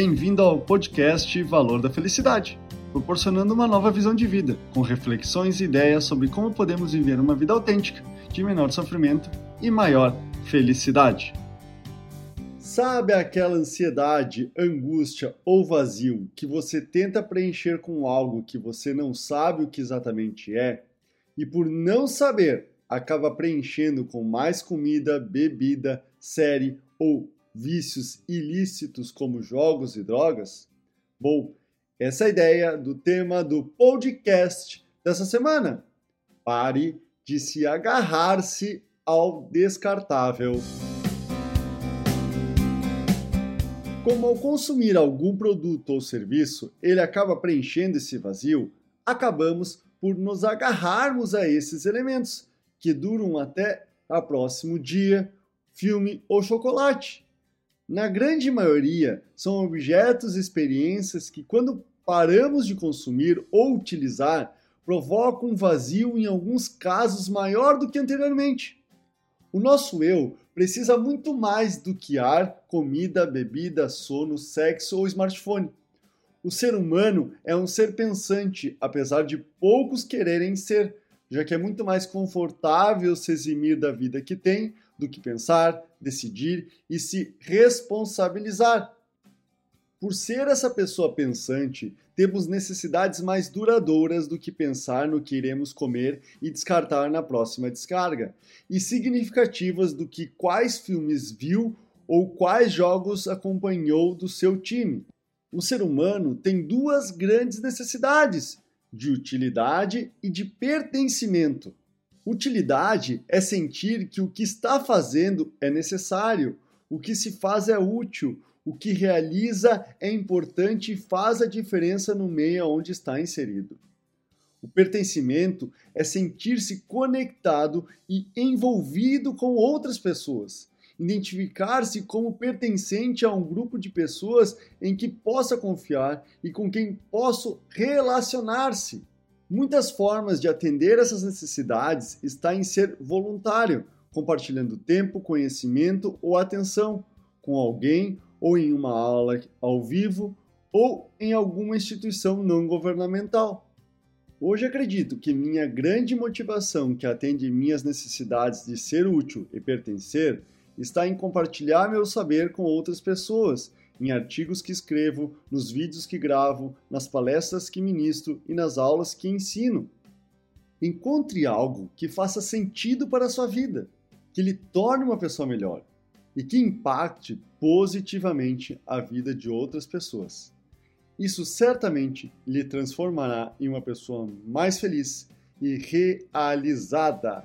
Bem-vindo ao podcast Valor da Felicidade, proporcionando uma nova visão de vida, com reflexões e ideias sobre como podemos viver uma vida autêntica, de menor sofrimento e maior felicidade. Sabe aquela ansiedade, angústia ou vazio que você tenta preencher com algo que você não sabe o que exatamente é e por não saber acaba preenchendo com mais comida, bebida, série ou vícios ilícitos como jogos e drogas? Bom, essa é a ideia do tema do podcast dessa semana. Pare de se agarrar-se ao descartável. Como ao consumir algum produto ou serviço, ele acaba preenchendo esse vazio, acabamos por nos agarrarmos a esses elementos que duram até a próximo dia, filme ou chocolate. Na grande maioria, são objetos e experiências que, quando paramos de consumir ou utilizar, provocam um vazio em alguns casos maior do que anteriormente. O nosso eu precisa muito mais do que ar, comida, bebida, sono, sexo ou smartphone. O ser humano é um ser pensante, apesar de poucos quererem ser já que é muito mais confortável se eximir da vida que tem do que pensar, decidir e se responsabilizar. Por ser essa pessoa pensante, temos necessidades mais duradouras do que pensar no que iremos comer e descartar na próxima descarga, e significativas do que quais filmes viu ou quais jogos acompanhou do seu time. O ser humano tem duas grandes necessidades de utilidade e de pertencimento. Utilidade é sentir que o que está fazendo é necessário, o que se faz é útil, o que realiza é importante e faz a diferença no meio onde está inserido. O pertencimento é sentir-se conectado e envolvido com outras pessoas, identificar-se como pertencente a um grupo de pessoas em que possa confiar e com quem posso relacionar-se. Muitas formas de atender essas necessidades está em ser voluntário, compartilhando tempo, conhecimento ou atenção com alguém ou em uma aula ao vivo ou em alguma instituição não governamental. Hoje acredito que minha grande motivação que atende minhas necessidades de ser útil e pertencer está em compartilhar meu saber com outras pessoas, em artigos que escrevo, nos vídeos que gravo, nas palestras que ministro e nas aulas que ensino. Encontre algo que faça sentido para a sua vida, que lhe torne uma pessoa melhor e que impacte positivamente a vida de outras pessoas. Isso certamente lhe transformará em uma pessoa mais feliz e realizada.